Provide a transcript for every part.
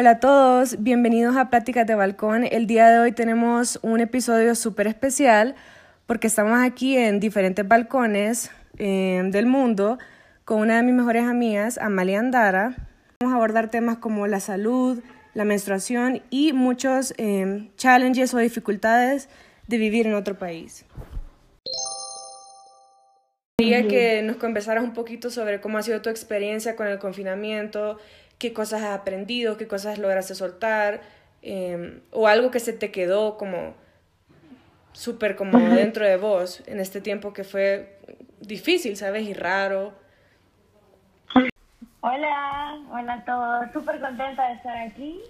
Hola a todos, bienvenidos a Pláticas de Balcón. El día de hoy tenemos un episodio súper especial porque estamos aquí en diferentes balcones eh, del mundo con una de mis mejores amigas, Amalia Andara. Vamos a abordar temas como la salud, la menstruación y muchos eh, challenges o dificultades de vivir en otro país. Quería que nos conversaras un poquito sobre cómo ha sido tu experiencia con el confinamiento, qué cosas has aprendido, qué cosas lograste soltar, em, o algo que se te quedó como súper como dentro de vos en este tiempo que fue difícil, ¿sabes? Y raro. Hola, hola a todos, súper contenta de estar aquí.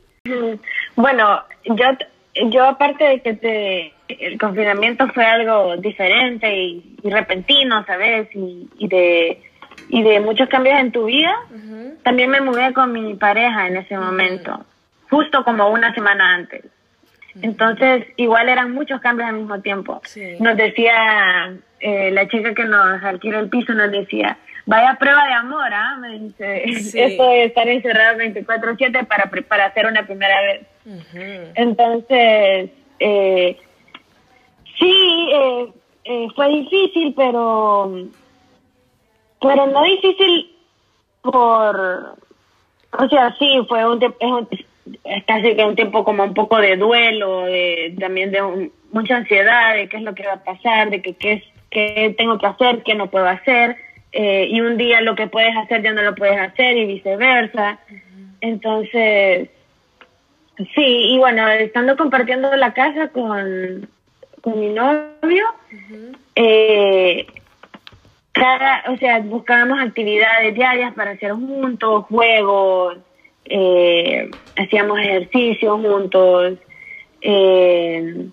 Bueno, yo, yo aparte de que te, el confinamiento fue algo diferente y, repentino, ¿sabes? Y, y, de, y de muchos cambios en tu vida, también me mudé con mi pareja en ese momento, justo como una semana antes. Entonces, igual eran muchos cambios al mismo tiempo. Nos decía, eh, la chica que nos alquiló el piso nos decía, vaya prueba de amor, ¿ah? Me dice, esto de estar encerrado 24/7 para, para hacer una primera vez. Entonces, eh, sí, eh, eh, fue difícil, pero, pero no difícil por, o sea, sí, fue un, es, casi que un tiempo como un poco de duelo, de, también de mucha ansiedad de qué es lo que va a pasar, de que qué, qué tengo que hacer, qué no puedo hacer, eh, y un día lo que puedes hacer ya no lo puedes hacer y viceversa. Entonces, sí, y bueno, estando compartiendo la casa con, con mi novio, eh, cada, o sea, buscábamos actividades diarias para hacer juntos, juegos, eh, hacíamos ejercicios juntos, eh,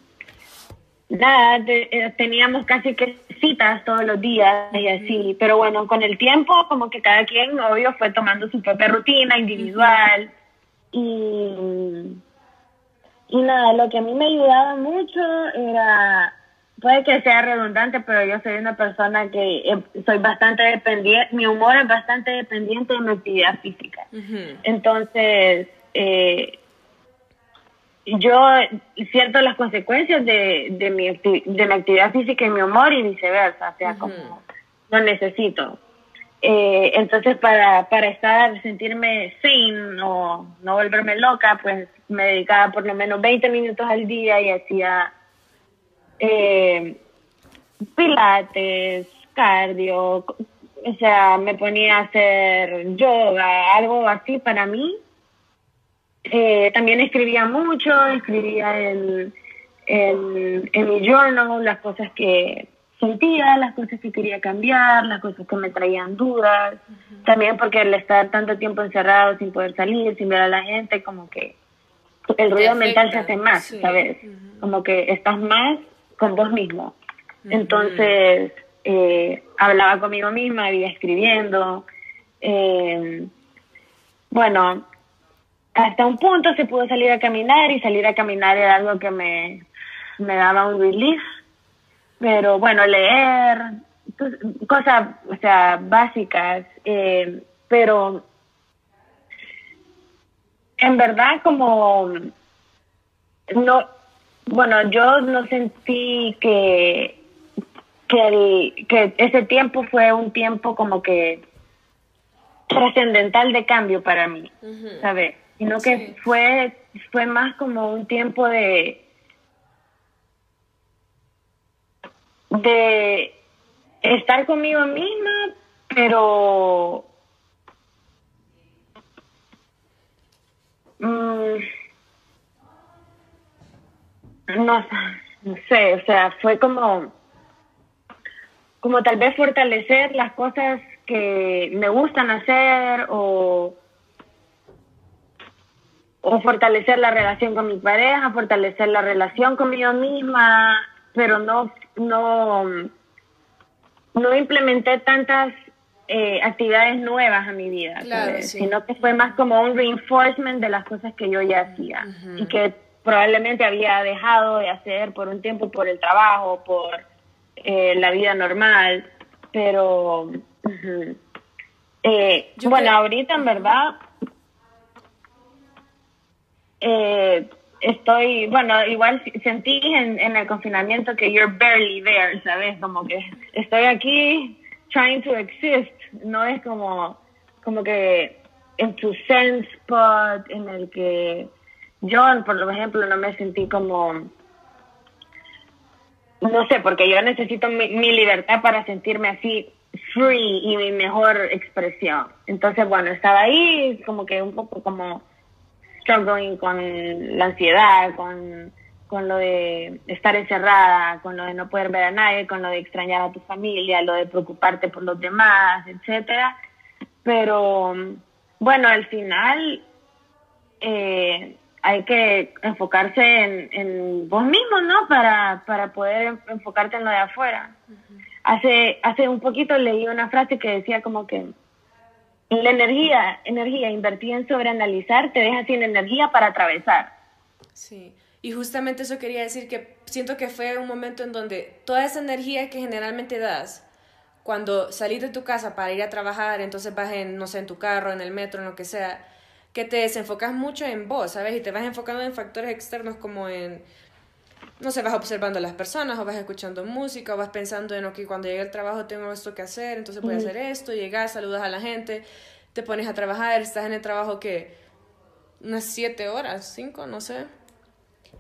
nada, eh, teníamos casi que citas todos los días y así, pero bueno, con el tiempo como que cada quien, obvio, fue tomando su propia rutina individual y, y nada, lo que a mí me ayudaba mucho era puede que sea redundante, pero yo soy una persona que eh, soy bastante dependiente, mi humor es bastante dependiente de mi actividad física. Entonces, eh, yo siento las consecuencias de, de, mi de mi actividad física y mi humor y viceversa, o sea, como lo necesito. Eh, entonces, para, para estar, sentirme sane o no volverme loca, pues me dedicaba por lo menos 20 minutos al día y hacía eh, pilates, cardio, o sea, me ponía a hacer yoga, algo así para mí. Eh, también escribía mucho, escribía en, en, mi journal las cosas que sentía, las cosas que quería cambiar, las cosas que me traían dudas. También porque el estar tanto tiempo encerrado sin poder salir, sin ver a la gente, como que el ruido mental se hace más, ¿sabes? Como que estás más con vos mismo. Entonces, eh, hablaba conmigo misma, iba escribiendo. Eh, bueno, hasta un punto se pudo salir a caminar y salir a caminar era algo que me, me daba un relief. Pero bueno, leer, pues, cosas, o sea, básicas, eh, pero en verdad como no bueno, yo no sentí que, que, el, que ese tiempo fue un tiempo como que trascendental de cambio para mí, ¿sabes? Sino que fue, fue más como un tiempo de de estar conmigo misma, pero mm, no, no sé, o sea, fue como, como tal vez fortalecer las cosas que me gustan hacer o, o fortalecer la relación con mi pareja, fortalecer la relación conmigo misma, pero no, no, no implementé tantas eh, actividades nuevas a mi vida, sino que fue más como un reinforcement de las cosas que yo ya hacía y que probablemente había dejado de hacer por un tiempo por el trabajo, por eh, la vida normal, pero eh, bueno, ahorita en verdad eh, estoy, bueno, igual sentí en, en el confinamiento que you're barely there, ¿sabes? Como que estoy aquí trying to exist, no es como, como que en tu sense spot en el que yo, por ejemplo, no me sentí como no sé, porque yo necesito mi, libertad para sentirme así free y mi mejor expresión. Entonces, bueno, estaba ahí como que un poco como struggling con la ansiedad, con, con lo de estar encerrada, con lo de no poder ver a nadie, con lo de extrañar a tu familia, lo de preocuparte por los demás, etcétera. Pero bueno, al final eh, hay que enfocarse en, en vos mismo, ¿no? Para, para poder enfocarte en lo de afuera. Hace, hace un poquito leí una frase que decía como que la energía, energía invertida en sobreanalizar te deja sin energía para atravesar. Sí, y justamente eso quería decir que siento que fue un momento en donde toda esa energía que generalmente das, cuando salís de tu casa para ir a trabajar, entonces vas en, no sé, en tu carro, en el metro, en lo que sea, que te desenfocas mucho en vos, ¿sabes? Y te vas enfocando en factores externos como en, no sé, vas observando a las personas o vas escuchando música o vas pensando en, ok, cuando llegue al trabajo tengo esto que hacer, entonces voy a hacer esto, llegas, saludas a la gente, te pones a trabajar, estás en el trabajo que unas siete horas, cinco, no sé.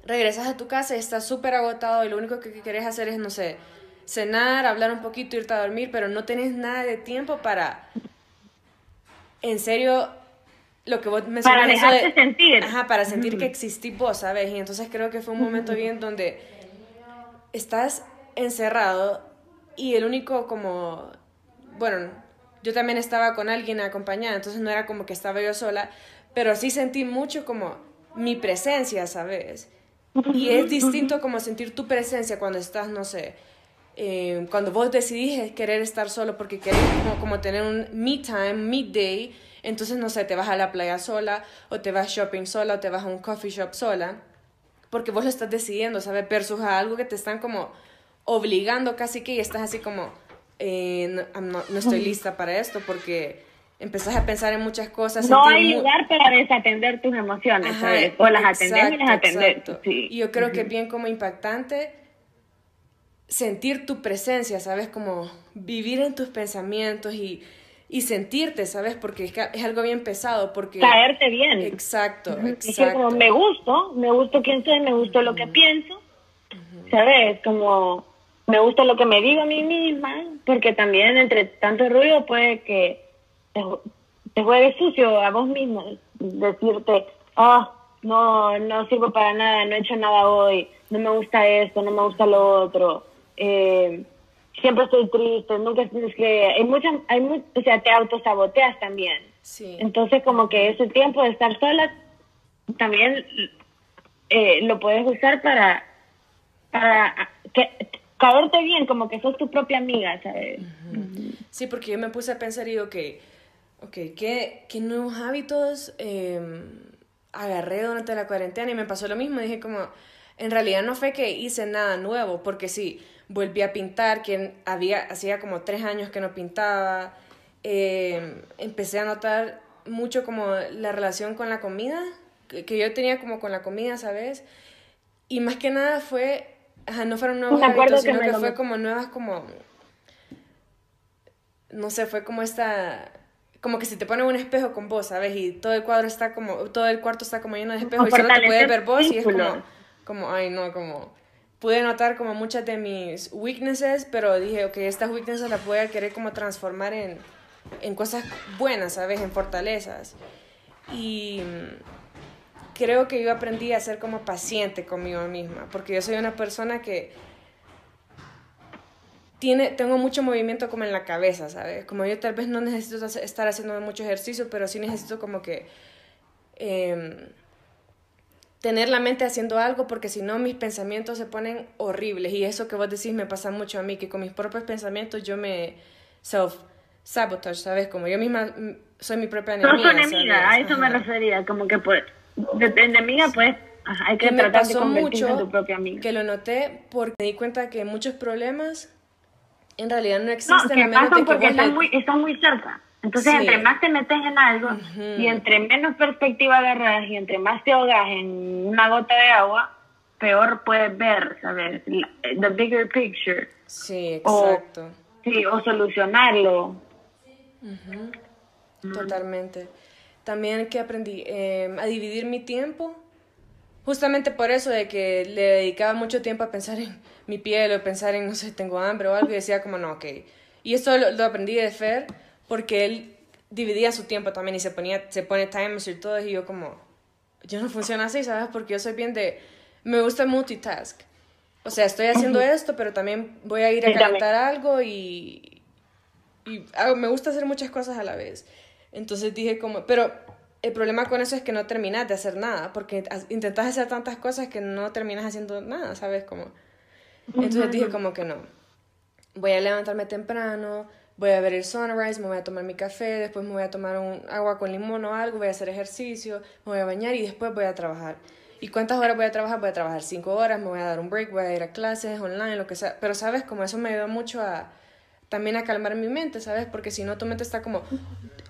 Regresas a tu casa y estás súper agotado y lo único que querés hacer es, no sé, cenar, hablar un poquito, irte a dormir, pero no tenés nada de tiempo para, en serio, lo que vos Para dejarte sentir. Ajá, para sentir que existí vos, ¿sabes? Y entonces creo que fue un momento bien donde estás encerrado y el único como, bueno, yo también estaba con alguien acompañada, entonces no era como que estaba yo sola, pero sí sentí mucho como mi presencia, ¿sabes? Y es distinto como sentir tu presencia cuando estás, no sé, eh, cuando vos decidís querer estar solo porque querés como, como tener un me time, me day, entonces, no sé, te vas a la playa sola, o te vas shopping sola, o te vas a un coffee shop sola, porque vos lo estás decidiendo, ¿sabes? Versus a algo que te están como obligando casi que y estás así como, eh, no, estoy lista para esto, porque empezás a pensar en muchas cosas. No hay lugar para desatender tus emociones, ¿sabes? O las atender y las atender. Sí. Y yo creo que es bien como impactante sentir tu presencia, ¿sabes? Como vivir en tus pensamientos y y sentirte, ¿sabes? Porque es, algo bien pesado, porque... Caerte bien. Exacto, exacto. como, me gusto, me gusto quién soy, me gusto lo que pienso, ¿sabes? Como, me gusta lo que me digo a mí misma, porque también entre tanto ruido puede que te, te juegue sucio a vos mismo, decirte, ah, no, no sirvo para nada, no he hecho nada hoy, no me gusta esto, no me gusta lo otro. Eh, siempre estoy triste, nunca es que hay muchas, hay o sea, te autosaboteas también. Sí. Entonces como que ese tiempo de estar sola también eh, lo puedes usar para, para que, caerte bien, como que sos tu propia amiga, ¿sabes? Sí, porque yo me puse a pensar y digo que, ok, ¿qué, qué nuevos hábitos em, agarré durante la cuarentena? Y me pasó lo mismo, dije como, en realidad no fue que hice nada nuevo, porque sí, volví a pintar, que había, hacía como tres años que no pintaba. Eh, empecé a notar mucho como la relación con la comida, que, yo tenía como con la comida, ¿sabes? Y más que nada fue, no fueron nuevos hábitos, sino que, fue como nuevas como, no sé, fue como esta como que si te ponen un espejo con vos, ¿sabes? Y todo el cuadro está como, todo el cuarto está como lleno de espejos y solo te puedes ver vos y es como, como, ay no, como, pude notar como muchas de mis weaknesses, pero dije, ok, estas weaknesses las voy a querer como transformar en, en cosas buenas, ¿sabes? En fortalezas. Y creo que yo aprendí a ser como paciente conmigo misma, porque yo soy una persona que tiene, tengo mucho movimiento como en la cabeza, ¿sabes? Como yo tal vez no necesito estar haciendo mucho ejercicio, pero sí necesito como que... Eh, tener la mente haciendo algo porque si no mis pensamientos se ponen horribles y eso que vos decís me pasa mucho a mí que con mis propios pensamientos yo me self sabotage, ¿sabes? Como yo misma mm, soy mi propia enemiga. Enemiga, a eso me refería, como que pues de, enemiga pues hay que, tratar de convertirse en tu propia amiga. Que lo noté porque me di cuenta que muchos problemas en realidad no existen no, que pasan porque están muy, están muy cerca Entonces, entre más te metes en algo y entre menos perspectiva agarras y entre más te ahogas en una gota de agua, peor puedes ver, ¿sabes? The bigger picture. Sí, exacto. O, sí, o solucionarlo. Totalmente. También que aprendí em, a dividir mi tiempo, justamente por eso de que le dedicaba mucho tiempo a pensar en mi piel o pensar en, no sé, tengo hambre o algo y decía como, no, ok. Y esto lo, aprendí de Fer porque él dividía su tiempo también y se ponía, se pone timers y todo y yo como, yo no funciona así, ¿sabes? Porque yo soy bien de, me gusta multitask. O sea, estoy haciendo esto, pero también voy a ir a calentar algo y, y me gusta hacer muchas cosas a la vez. Entonces dije como, pero el problema con eso es que no terminas de hacer nada, porque intentas hacer tantas cosas que no terminas haciendo nada, ¿sabes? Como, entonces dije como que no, voy a levantarme temprano, voy a ver el sunrise, me voy a tomar mi café, después me voy a tomar un agua con limón o algo, voy a hacer ejercicio, me voy a bañar y después voy a trabajar. ¿Y cuántas horas voy a trabajar? Voy a trabajar cinco horas, me voy a dar un break, voy a ir a clases online, lo que sea. Pero, ¿sabes? Como eso me ayuda mucho a también a calmar mi mente, ¿sabes? Porque si no, tu mente está como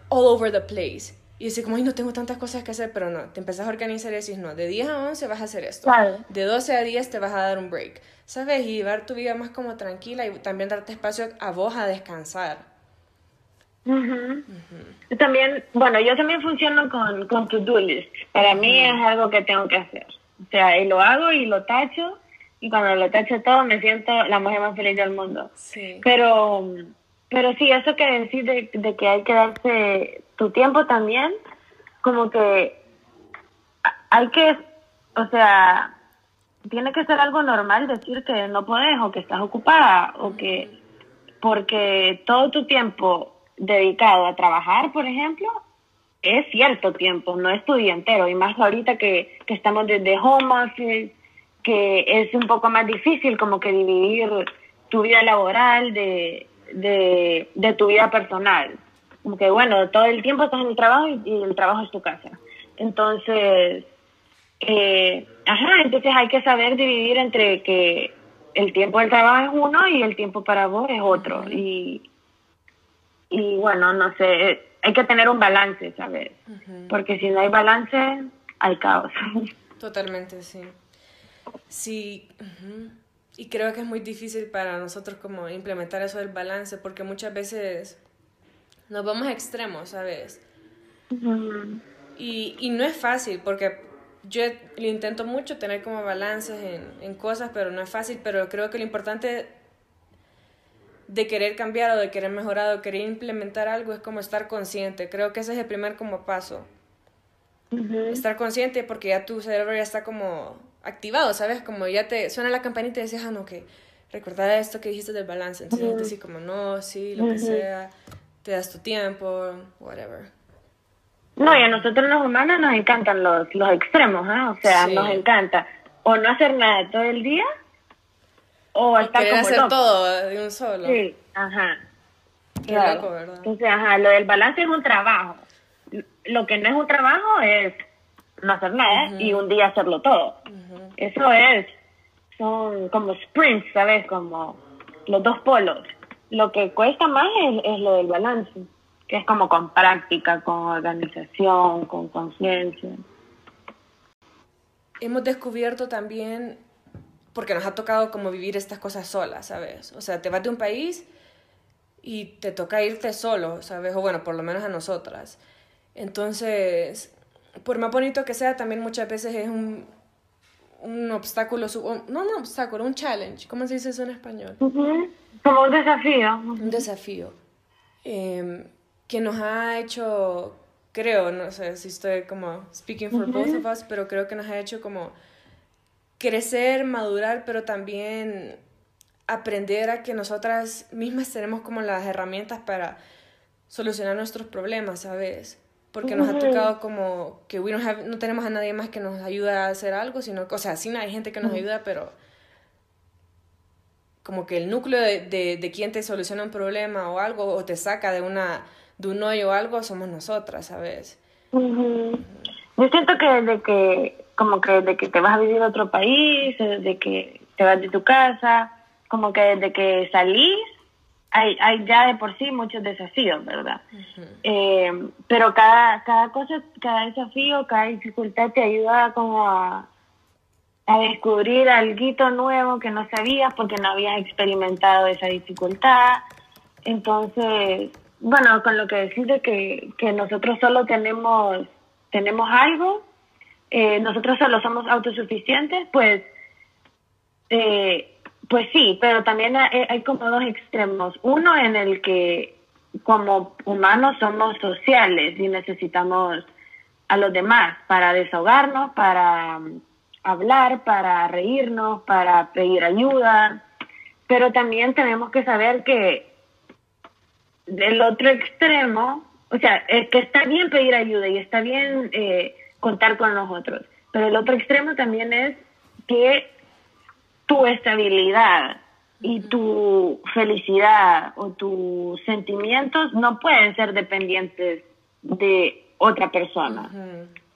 all over the place. Y dices como, ay, no tengo tantas cosas que hacer, pero no, te empezás a organizar y decís, no, de 10 a 11 vas a hacer esto. De 12 a 10 te vas a dar un break, ¿sabes? Y llevar tu vida más como tranquila y también darte espacio a vos a descansar. También, bueno, yo también funciono con, con to-do list. Para mí es algo que tengo que hacer. O sea, y lo hago y lo tacho y cuando lo tacho todo me siento la mujer más feliz del mundo. Sí. Pero, pero sí, eso que decir de, de que hay que darse tu tiempo también, como que hay que, o sea, tiene que ser algo normal decir que no puedes o que estás ocupada o que porque todo tu tiempo dedicado a trabajar, por ejemplo, es cierto tiempo, no es tu día entero y más ahorita que, que estamos desde home office que es un poco más difícil como que dividir tu vida laboral de, de, tu vida personal. Como que bueno, todo el tiempo estás en el trabajo y, el trabajo es tu casa. Entonces, eh, ajá, entonces hay que saber dividir entre que el tiempo del trabajo es uno y el tiempo para vos es otro. Y, y bueno, no sé, hay que tener un balance, ¿sabes? Porque si no hay balance, hay caos. Totalmente, sí. Sí, y creo que es muy difícil para nosotros como implementar eso del balance, porque muchas veces nos vamos a extremos, ¿sabes? y, y, no es fácil, porque yo lo intento mucho tener como balances en, en cosas, pero no es fácil, pero creo que lo importante de querer cambiar o de querer mejorar o de querer implementar algo es como estar consciente. Creo que ese es el primer como paso. Estar consciente porque ya tu cerebro ya está como activado, ¿sabes? Como ya te suena la campanita y decías, ah, no, que recordar esto que dijiste del balance. Entonces uh -huh. como, no, sí, lo que sea, te das tu tiempo, whatever. No, y a nosotros los humanos nos encantan los, los extremos, ¿eh? O sea, nos encanta o no hacer nada todo el día o, estar como hacer todo de un solo. Sí, ajá. Qué loco, ¿verdad? Entonces, ajá, lo del balance es un trabajo. Lo que no es un trabajo es no hacer nada y un día hacerlo todo. Eso es, son como sprints, ¿sabes? Como los dos polos. Lo que cuesta más es, lo del balance, que es como con práctica, con organización, con conciencia. Hemos descubierto también, porque nos ha tocado como vivir estas cosas solas, ¿sabes? O sea, te vas de un país y te toca irte solo, ¿sabes? O bueno, por lo menos a nosotras. Entonces, por más bonito que sea, también muchas veces es un, un obstáculo, no un obstáculo, un challenge, ¿cómo se dice eso en español? Como un desafío. Un desafío. Em, que nos ha hecho, creo, no sé si estoy como speaking for both of us, pero creo que nos ha hecho como crecer, madurar, pero también aprender a que nosotras mismas tenemos como las herramientas para solucionar nuestros problemas, ¿sabes? porque nos ha tocado como que no tenemos a nadie más que nos ayude a hacer algo, sino, o sea, sí hay gente que nos ayuda, pero como que el núcleo de, de, de quién te soluciona un problema o algo, o te saca de, una, de un hoyo o algo, somos nosotras, ¿sabes? Yo siento que desde que, como que desde que te vas a vivir a otro país, desde que te vas de tu casa, como que desde que salís, hay, hay ya de por sí muchos desafíos, ¿verdad? Eh, pero cada, cada cosa, cada desafío, cada dificultad te ayuda como a, a descubrir algo nuevo que no sabías porque no habías experimentado esa dificultad. Entonces, bueno, con lo que decís de que, que nosotros solo tenemos, tenemos algo, eh, nosotros solo somos autosuficientes, pues eh, pues sí, pero también hay, como dos extremos. Uno en el que como humanos somos sociales y necesitamos a los demás para desahogarnos, para hablar, para reírnos, para pedir ayuda, pero también tenemos que saber que del otro extremo, o sea, es que está bien pedir ayuda y está bien eh, contar con nosotros, pero el otro extremo también es que tu estabilidad y tu felicidad o tus sentimientos no pueden ser dependientes de otra persona.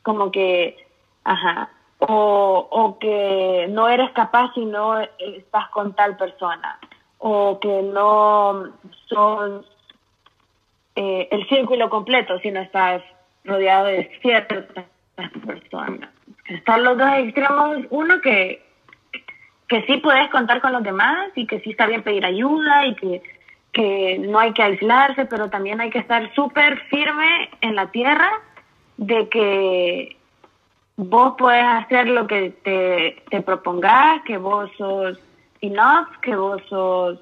Como que, ajá, o, o que no eres capaz si no estás con tal persona, o que no son eh, el círculo completo si no estás rodeado de ciertas personas. Están los dos extremos, uno que que sí puedes contar con los demás y que sí está bien pedir ayuda y que, que no hay que aislarse, pero también hay que estar súper firme en la tierra de que vos puedes hacer lo que te, te propongas, que vos sos enough, que vos sos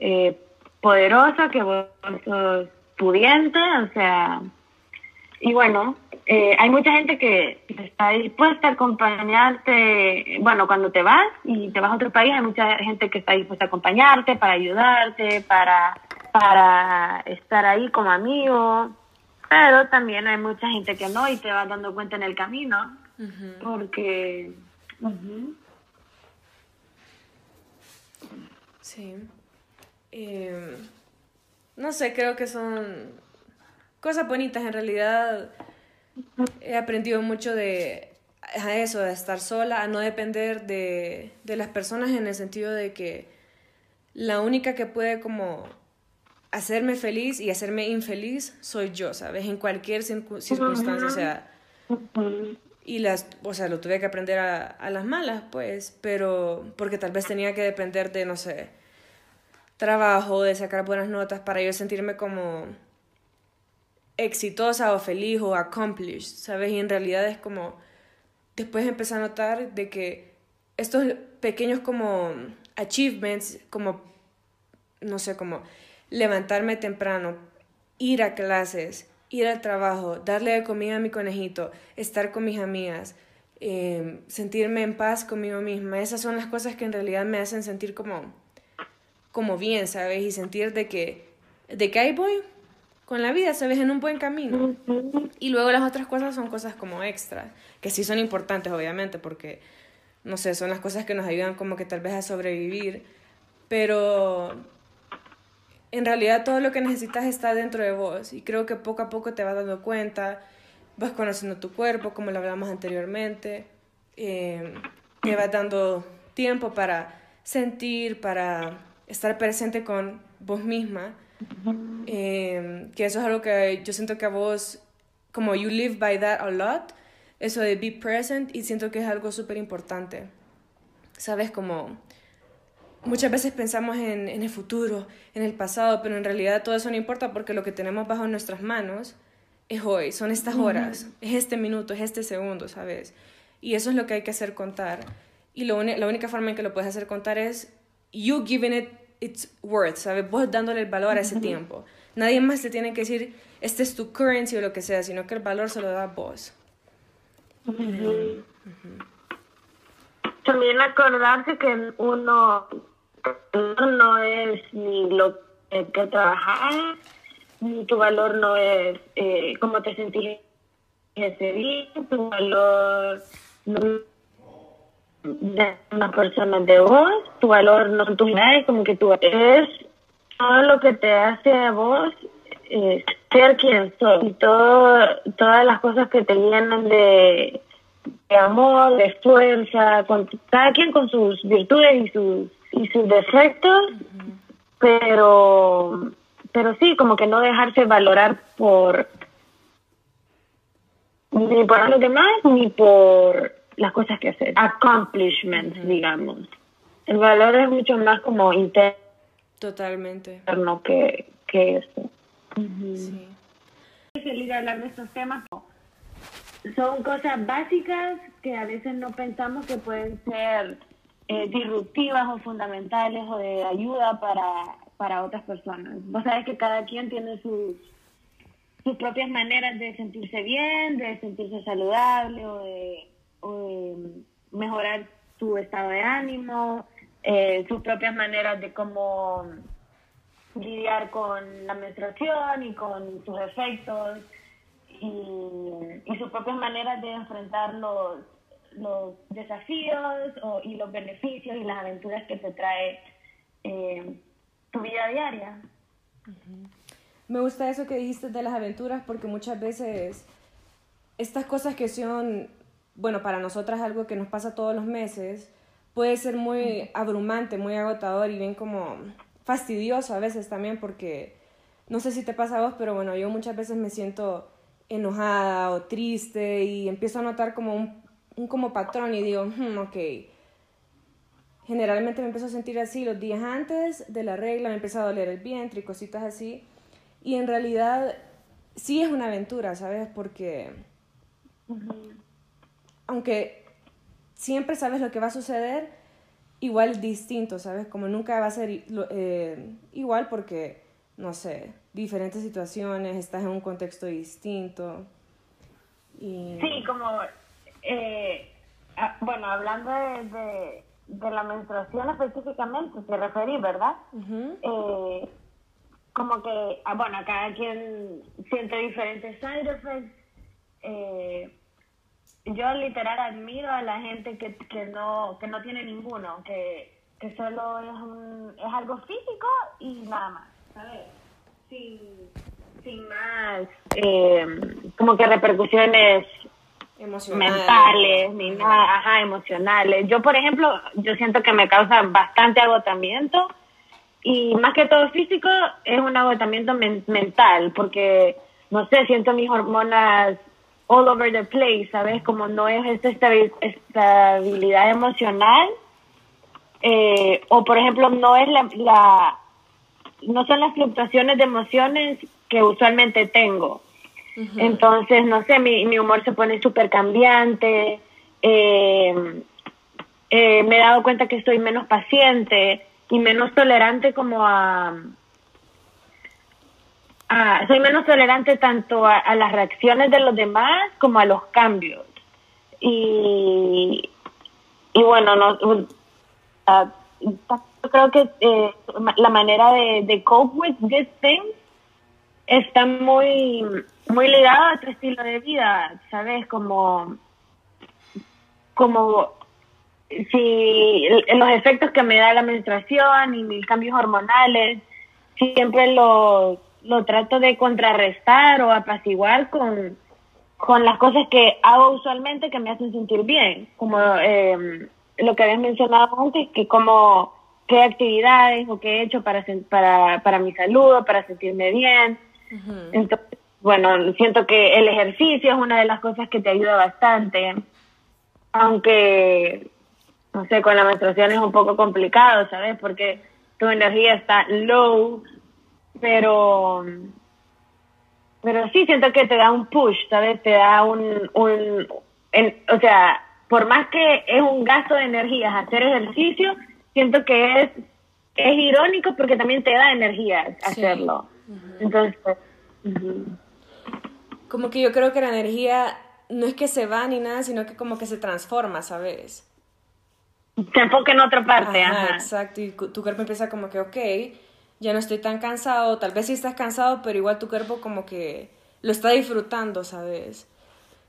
eh, poderosa, que vos sos pudiente, o sea, y bueno, eh, hay mucha gente que está dispuesta a acompañarte, bueno, cuando te vas y te vas a otro país, hay mucha gente que está dispuesta a acompañarte, para ayudarte, para, para estar ahí como amigo, pero también hay mucha gente que no y te vas dando cuenta en el camino, porque... Sí. Eh, no sé, creo que son cosas bonitas en realidad he aprendido mucho de a eso, de estar sola, a no depender de, de las personas en el sentido de que la única que puede como hacerme feliz y hacerme infeliz soy yo, ¿sabes? En cualquier circunstancia, o sea, y las, o sea, lo tuve que aprender a, a, las malas, pues, pero porque tal vez tenía que depender de, no sé, trabajo, de sacar buenas notas para yo sentirme como exitosa o feliz o accomplished, ¿sabes? Y en realidad es como, después empecé a notar de que estos pequeños como achievements, como, no sé, como levantarme temprano, ir a clases, ir al trabajo, darle de comida a mi conejito, estar con mis amigas, em, sentirme en paz conmigo misma, esas son las cosas que en realidad me hacen sentir como, como bien, ¿sabes? Y sentir de que, de que ahí voy, con la vida, sabes, en un buen camino. Y luego las otras cosas son cosas como extras, que sí son importantes, obviamente, porque, no sé, son las cosas que nos ayudan como que tal vez a sobrevivir, pero en realidad todo lo que necesitas está dentro de vos y creo que poco a poco te vas dando cuenta, vas conociendo tu cuerpo, como lo hablamos anteriormente, eh, te vas dando tiempo para sentir, para estar presente con vos misma eh, que eso es algo que yo siento que a vos, como you live by that a lot, eso de be present, y siento que es algo súper importante. Sabes, como muchas veces pensamos en, en, el futuro, en el pasado, pero en realidad todo eso no importa porque lo que tenemos bajo nuestras manos es hoy, son estas horas, es este minuto, es este segundo, ¿sabes? Y eso es lo que hay que hacer contar. Y lo la única forma en que lo puedes hacer contar es you giving it it's worth, ¿sabes? Vos dándole el valor a ese tiempo. Nadie más te tiene que decir, este es tu currency o lo que sea, sino que el valor se lo da vos. También acordarse que uno no es ni lo que trabajar, ni tu valor no es eh, cómo te sentís ese día, tu valor no de una persona de vos, tu valor no son tus ideas, como que tú es todo lo que te hace a vos eh, ser quien sos. Y todo, todas las cosas que te llenan de, amor, de fuerza, con, cada quien con sus virtudes y sus, y sus defectos, pero, pero sí, como que no dejarse valorar por ni por los demás ni por las cosas que hacer, accomplishments, digamos. El valor es mucho más como interno Totalmente. que, que eso. sí. Feliz de hablar de estos temas. Son cosas básicas que a veces no pensamos que pueden ser eh, disruptivas o fundamentales o de ayuda para, para otras personas. Vos sabés que cada quien tiene sus, sus propias maneras de sentirse bien, de sentirse saludable o de, mejorar su estado de ánimo, eh, sus propias maneras de cómo lidiar con la menstruación y con sus efectos y, sus propias maneras de enfrentar los, los desafíos y los beneficios y las aventuras que te trae eh, tu vida diaria. Me gusta eso que dijiste de las aventuras porque muchas veces estas cosas que son, bueno, para nosotras algo que nos pasa todos los meses, puede ser muy abrumante, muy agotador y bien como fastidioso a veces también porque no sé si te pasa a vos, pero bueno, yo muchas veces me siento enojada o triste y empiezo a notar como un, un como patrón y digo, hmm, ok, generalmente me empiezo a sentir así los días antes de la regla, me empieza a doler el vientre y cositas así. Y en realidad sí es una aventura, ¿sabes? Porque aunque siempre sabes lo que va a suceder, igual distinto, ¿sabes? Como nunca va a ser eh, igual porque, no sé, diferentes situaciones, estás en un contexto distinto. Y... Sí, como, eh, ah, bueno, hablando de de la menstruación específicamente te referí, ¿verdad? eh, como que, ah, bueno, cada quien siente diferentes side effects. Eh, yo literal admiro a la gente que, que, no, que no tiene ninguno, que, que solo es, un, es algo físico y nada más, ¿sabes? Sin, sin más, eh, como que repercusiones mentales, ajá, emocionales. Yo, por ejemplo, yo siento que me causa bastante agotamiento y más que todo físico es un agotamiento mental porque, no sé, siento mis hormonas all over the place, ¿sabes? Como no es esta estabilidad emocional eh, o, por ejemplo, no es la, la, no son las fluctuaciones de emociones que usualmente tengo. Entonces, no sé, mi, mi humor se pone súper cambiante. Eh, eh, me he dado cuenta que estoy menos paciente y menos tolerante como a... soy menos tolerante tanto a, las reacciones de los demás como a los cambios. Y, y bueno, no, uh, creo que eh, la manera de cope with these things está muy, muy ligado a tu estilo de vida, ¿sabes? Como, como si los efectos que me da la menstruación y mis cambios hormonales, siempre lo, lo trato de contrarrestar o apaciguar con, con las cosas que hago usualmente que me hacen sentir bien, como eh, lo que habías mencionado antes, que como qué actividades o qué he hecho para, para, para mi salud, para sentirme bien, entonces, bueno, siento que el ejercicio es una de las cosas que te ayuda bastante, aunque, no sé, con la menstruación es un poco complicado, ¿sabes? Porque tu energía está low, pero, pero sí siento que te da un push, ¿sabes? Te da un, un o sea, por más que es un gasto de energías hacer ejercicio, siento que es, es irónico porque también te da energía hacerlo. Entonces, como que yo creo que la energía no es que se va ni nada, sino que como que se transforma, ¿sabes? Se enfoca en otra parte, ajá, Exacto, y tu cuerpo empieza como que, ok, ya no estoy tan cansado, tal vez sí estás cansado, pero igual tu cuerpo como que lo está disfrutando, ¿sabes?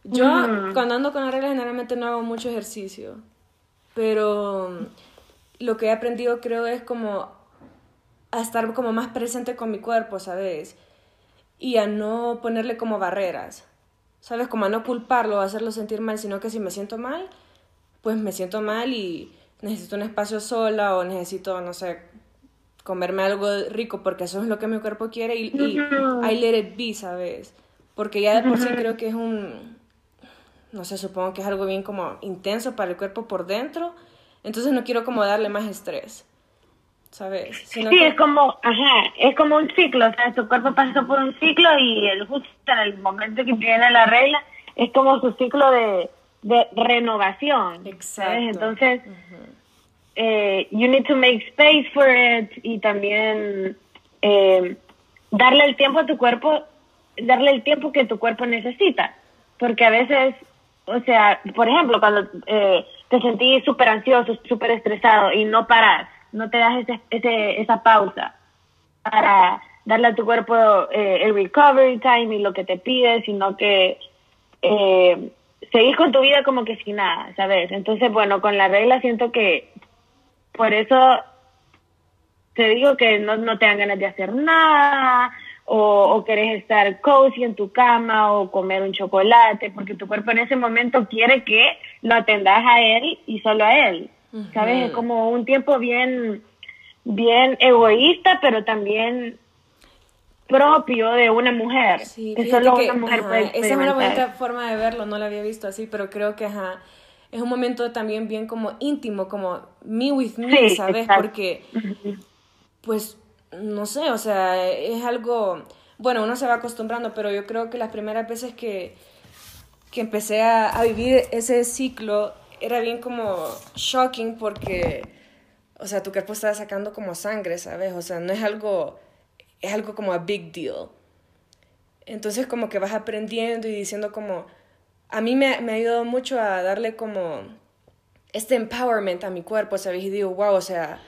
Yo cuando ando con la regla generalmente no hago mucho ejercicio, pero lo que he aprendido creo es como a estar como más presente con mi cuerpo, ¿sabes? Y a no ponerle como barreras, ¿sabes? Como a no culparlo o hacerlo sentir mal, sino que si me siento mal, pues me siento mal y necesito un espacio sola o necesito, no sé, comerme algo rico porque eso es lo que mi cuerpo quiere y, y I let it be, ¿sabes? Porque ya de por sí creo que es un, no sé, supongo que es algo bien como intenso para el cuerpo por dentro, entonces no quiero como darle más estrés. ¿Sabes? sí, es como, ajá, es como un ciclo, o sea, tu cuerpo pasó por un ciclo y el justo en el momento que viene la regla es como su ciclo de, de renovación. Exacto. Entonces, eh, you need to make space for it y también eh, darle el tiempo a tu cuerpo, darle el tiempo que tu cuerpo necesita. Porque a veces, o sea, por ejemplo, cuando eh, te sentís súper ansioso, súper estresado y no paras, no te das ese, ese, esa pausa para darle a tu cuerpo el recovery time y lo que te pide, sino que eh, seguís con tu vida como que sin nada, ¿sabes? Entonces, bueno, con la regla siento que por eso te digo que no, no te dan ganas de hacer nada o, o querés estar cozy en tu cama o comer un chocolate porque tu cuerpo en ese momento quiere que lo atendas a él y solo a él, ¿sabes? Es como un tiempo bien, bien egoísta, pero también propio de una mujer. Sí, que solo una mujer puede Esa es una bonita forma de verlo, no la había visto así, pero creo que ajá, es un momento también bien como íntimo, como me with me, ¿sabes? Porque, pues, no sé, o sea, es algo, bueno, uno se va acostumbrando, pero yo creo que las primeras veces que, que empecé a, a vivir ese ciclo era bien como shocking porque, o sea, tu cuerpo está sacando como sangre, ¿sabes? O sea, no es algo, es algo como a big deal. Entonces como que vas aprendiendo y diciendo como, a mí me, me ha ayudado mucho a darle como este empowerment a mi cuerpo, ¿sabes? Y digo, wow, o sea,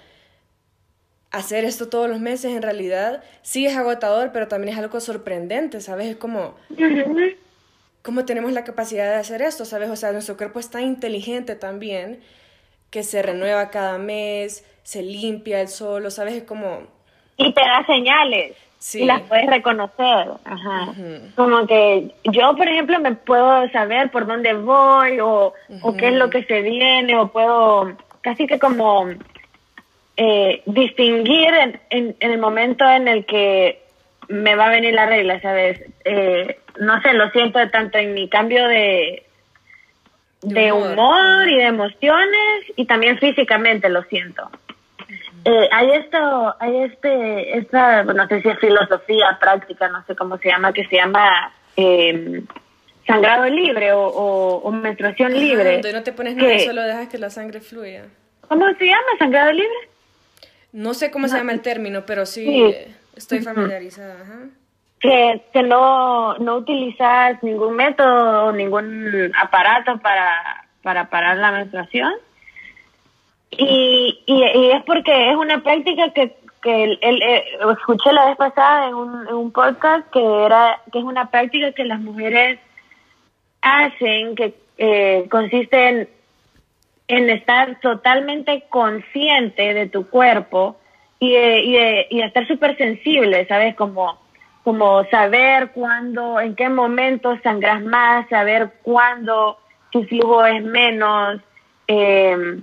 hacer esto todos los meses en realidad sí es agotador, pero también es algo sorprendente, ¿sabes? Es como, ¿cómo tenemos la capacidad de hacer esto, ¿sabes? O sea, nuestro cuerpo es tan inteligente también que se renueva cada mes, se limpia el solo, ¿sabes? Es como... Y te da señales y las puedes reconocer. Ajá. Como que yo, por ejemplo, me puedo saber por dónde voy o, o qué es lo que se viene o puedo casi que como eh, distinguir en, en, el momento en el que me va a venir la regla, ¿sabes? Eh, no sé, lo siento tanto en mi cambio de, de humor y de emociones y también físicamente lo siento. Eh, hay esto, hay este, esta, no sé si es filosofía práctica, no sé cómo se llama, que se llama eh, sangrado libre o, o, menstruación libre. Donde no te pones nada, solo dejas que la sangre fluya. ¿Cómo se llama? ¿Sangrado libre? No sé cómo se llama el término, pero sí, estoy familiarizada. Que, que no, no utilizas ningún método o ningún aparato para, para parar la menstruación y, y, es porque es una práctica que, que él, eh, escuché la vez pasada en un, en un podcast que era que es una práctica que las mujeres hacen que eh, consiste en, en estar totalmente consciente de tu cuerpo y de, y de, y estar súper sensible, ¿sabes? Como, como saber cuándo, en qué momento sangras más, saber cuándo tu flujo es menos. Eh,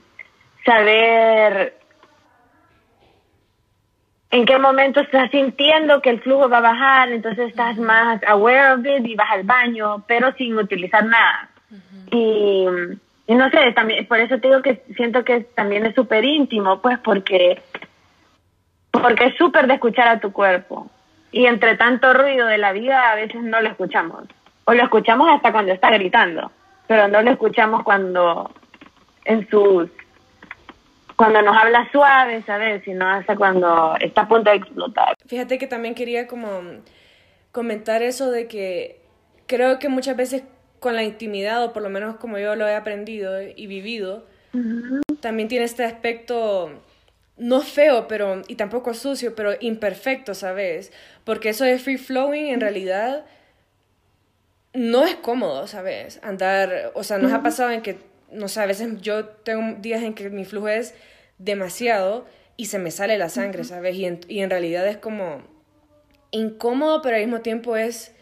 saber en qué momento estás sintiendo que el flujo va a bajar, entonces estás más aware of it y vas al baño, pero sin utilizar nada. y, y, no sé, también por eso te digo que siento que también es súper íntimo, pues porque, porque es súper de escuchar a tu cuerpo. Y entre tanto ruido de la vida a veces no lo escuchamos. O lo escuchamos hasta cuando está gritando, pero no lo escuchamos cuando en sus cuando nos habla suave, ¿sabes? Sino hasta cuando está a punto de explotar. Fíjate que también quería como comentar eso de que creo que muchas veces con la intimidad, o por lo menos como yo lo he aprendido y vivido, también tiene este aspecto no feo, pero y tampoco sucio, pero imperfecto, ¿sabes? Porque eso de free flowing en realidad no es cómodo, ¿sabes? Andar, o sea, nos ha pasado en que, no sé, a veces yo tengo días en que mi flujo es demasiado y se me sale la sangre, ¿sabes? Y en, y en realidad es como incómodo, pero al mismo tiempo es...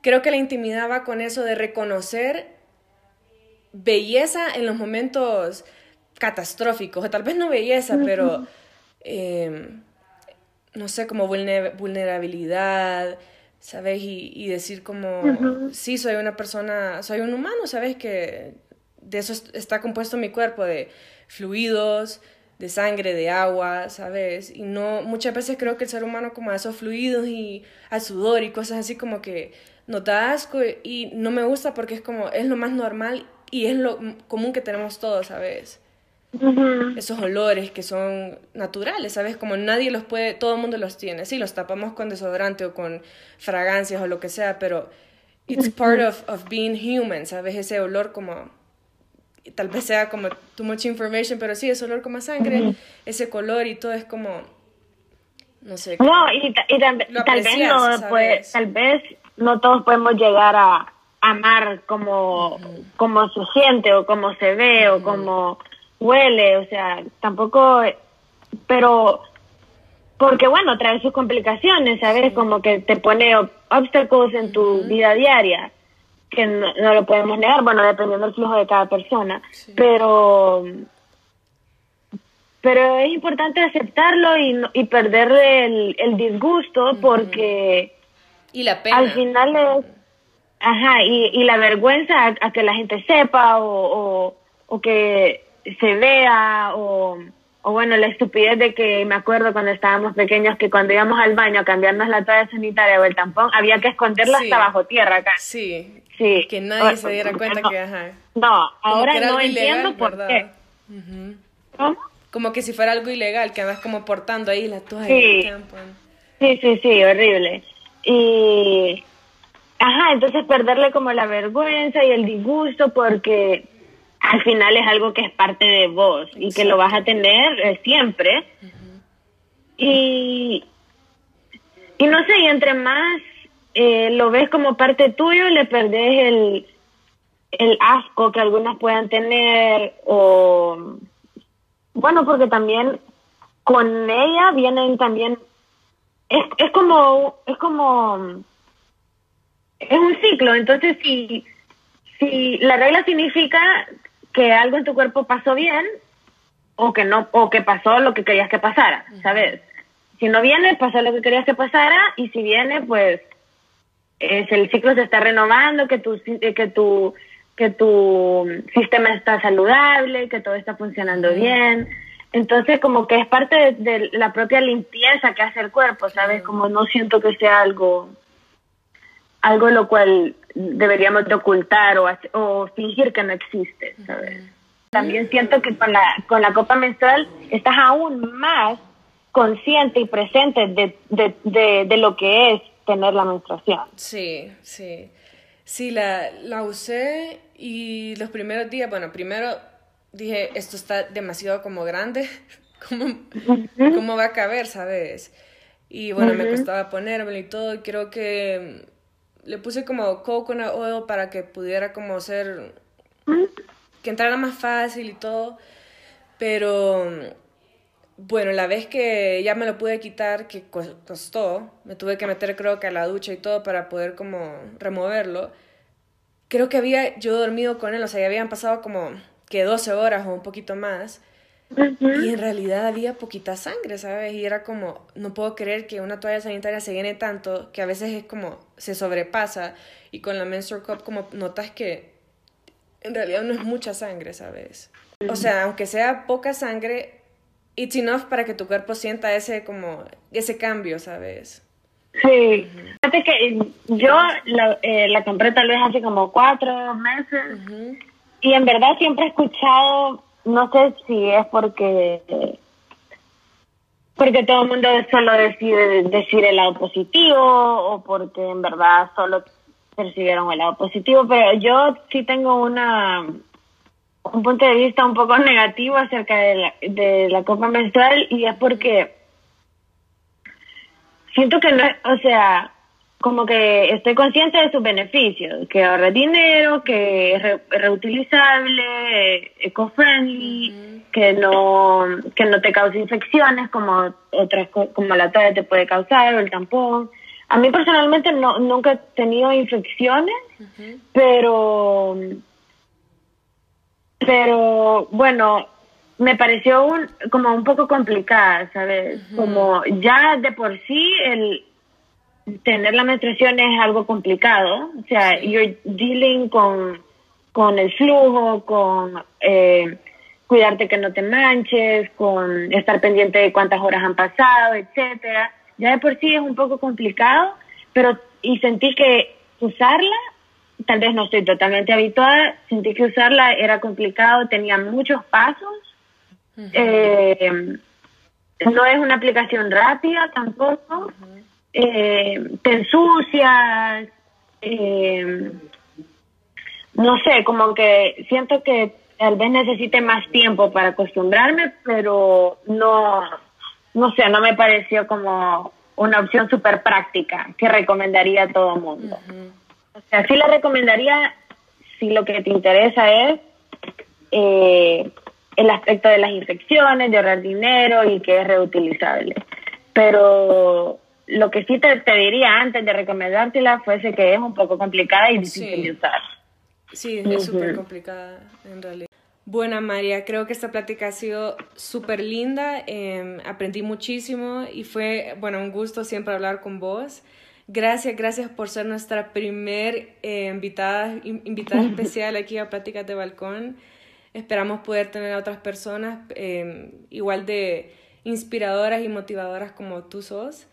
Creo que la intimidad va con eso de reconocer belleza en los momentos catastróficos, o tal vez no belleza, pero em, no sé, como vulnerabilidad, ¿sabes? Y, y decir como, sí, soy una persona, soy un humano, ¿sabes? Que de eso está compuesto mi cuerpo, de fluidos, de sangre, de agua, ¿sabes? Y no, muchas veces creo que el ser humano como a esos fluidos y al sudor y cosas así como que nos da asco y no me gusta porque es como, es lo más normal y es lo común que tenemos todos, ¿sabes? Esos olores que son naturales, ¿sabes? Como nadie los puede, todo el mundo los tiene. Sí, los tapamos con desodorante o con fragancias o lo que sea, pero it's part of, of being human, ¿sabes? Ese olor como, tal vez sea como too much information, pero sí, ese olor como sangre, ese color y todo es como, no sé. No, y, tal vez no, pues, tal vez no todos podemos llegar a amar como, como se siente o como se ve o como huele, o sea, tampoco, pero porque bueno, trae sus complicaciones, ¿sabes? Como que te pone obstáculos en tu vida diaria, que no, lo podemos negar, bueno, dependiendo del flujo de cada persona, pero pero es importante aceptarlo y, y perder el, el disgusto porque y la pena. al final es ajá y, y la vergüenza a, que la gente sepa o, o, o que se vea o, o bueno, la estupidez de que me acuerdo cuando estábamos pequeños que cuando íbamos al baño a cambiarnos la toalla sanitaria o el tampón, había que esconderla hasta bajo tierra acá. Sí. Sí. Que nadie se diera cuenta que, ajá. No, ahora no entiendo por qué. Como que si fuera algo ilegal, que andas como portando ahí la toalla sí. tampón. Sí, sí, sí, horrible. Y... Ajá, entonces perderle como la vergüenza y el disgusto porque al final es algo que es parte de vos y que lo vas a tener eh, siempre. Y, y no sé, y entre más eh, lo ves como parte tuyo, le perdés el, el asco que algunas puedan tener o bueno, porque también con ella vienen también es, es como es como es un ciclo, entonces si si la regla significa que algo en tu cuerpo pasó bien o que no o que pasó lo que querías que pasara, ¿sabes? Si no viene, pasó lo que querías que pasara y si viene, pues es el ciclo se está renovando, que tu que tu que tu sistema está saludable, que todo está funcionando bien. Entonces, como que es parte de, la propia limpieza que hace el cuerpo, ¿sabes? Como no siento que sea algo algo lo cual deberíamos de ocultar o, o fingir que no existe, ¿sabes? También siento que con la, con la copa menstrual estás aún más consciente y presente de, de, de, de lo que es tener la menstruación. Sí, sí. Sí, la, la usé y los primeros días, bueno, primero dije, esto está demasiado como grande, ¿cómo, ¿cómo va a caber, sabes? Y bueno, me costaba ponérmelo y todo, creo que le puse como coconut oil para que pudiera como ser, que entrara más fácil y todo, pero bueno, la vez que ya me lo pude quitar, que costó, me tuve que meter creo que a la ducha y todo para poder como removerlo, creo que había yo dormido con él, o sea, ya habían pasado como que 12 horas o un poquito más. Y en realidad había poquita sangre, ¿sabes? Y era como, no puedo creer que una toalla sanitaria se llene tanto que a veces es como, se sobrepasa. Y con la menstrual cup como notas que en realidad no es mucha sangre, ¿sabes? O sea, aunque sea poca sangre, it's enough para que tu cuerpo sienta ese como, ese cambio, ¿sabes? Sí, fíjate que yo la, eh, la compré tal vez hace como cuatro meses y en verdad siempre he escuchado no sé si es porque porque todo el mundo solo decide decir el lado positivo o porque en verdad solo percibieron el lado positivo, pero yo sí tengo una un punto de vista un poco negativo acerca de la, de la copa menstrual y es porque siento que no, o sea, como que estoy consciente de sus beneficios, que ahorra dinero, que es reutilizable, eco-friendly, que no que no te causa infecciones como otras como la toalla te puede causar o el tampón. A mí personalmente no nunca he tenido infecciones, pero pero bueno, me pareció un, como un poco complicada, ¿sabes? Como ya de por sí el tener la menstruación es algo complicado, o sea, you're dealing con, con el flujo, con eh, cuidarte que no te manches, con estar pendiente de cuántas horas han pasado, etcétera. Ya de por sí es un poco complicado, pero y sentí que usarla, tal vez no estoy totalmente habituada, sentí que usarla era complicado, tenía muchos pasos. eh, no es una aplicación rápida tampoco. Eh, te ensucias. Eh, no sé, como que siento que tal vez necesite más tiempo para acostumbrarme, pero no, no sé, no me pareció como una opción súper práctica que recomendaría a todo mundo. O sea, sí la recomendaría si lo que te interesa es eh, el aspecto de las infecciones, de ahorrar dinero y que es reutilizable. Pero lo que sí te, te diría antes de recomendártela fuese que es un poco complicada y difícil Sí. de usar. Sí, es súper complicada en realidad. Bueno, María, creo que esta plática ha sido súper linda, eh, aprendí muchísimo y fue, bueno, un gusto siempre hablar con vos. Gracias, gracias por ser nuestra primer eh, invitada, in- invitada especial aquí a Pláticas de Balcón. Esperamos poder tener a otras personas eh, igual de inspiradoras y motivadoras como tú sos.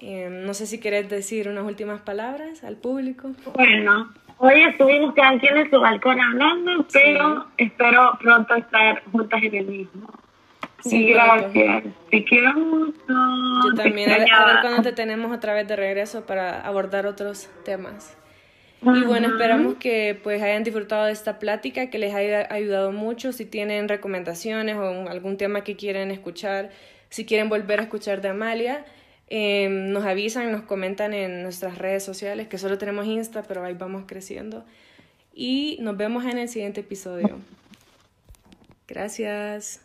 Eh, no sé si quieres decir unas últimas palabras al público. Bueno, hoy estuvimos cada quien en su balcón hablando, pero espero pronto estar juntas en el mismo. Sí, gracias. Te quiero mucho. Yo también, a ver, a ver cuándo te tenemos otra vez de regreso para abordar otros temas. Y bueno, esperamos que pues hayan disfrutado de esta plática, que les haya ayudado mucho. Si tienen recomendaciones o algún tema que quieren escuchar, si quieren volver a escuchar de Amalia, eh, nos avisan, nos comentan en nuestras redes sociales, que solo tenemos Insta, pero ahí vamos creciendo. Y nos vemos en el siguiente episodio. Gracias.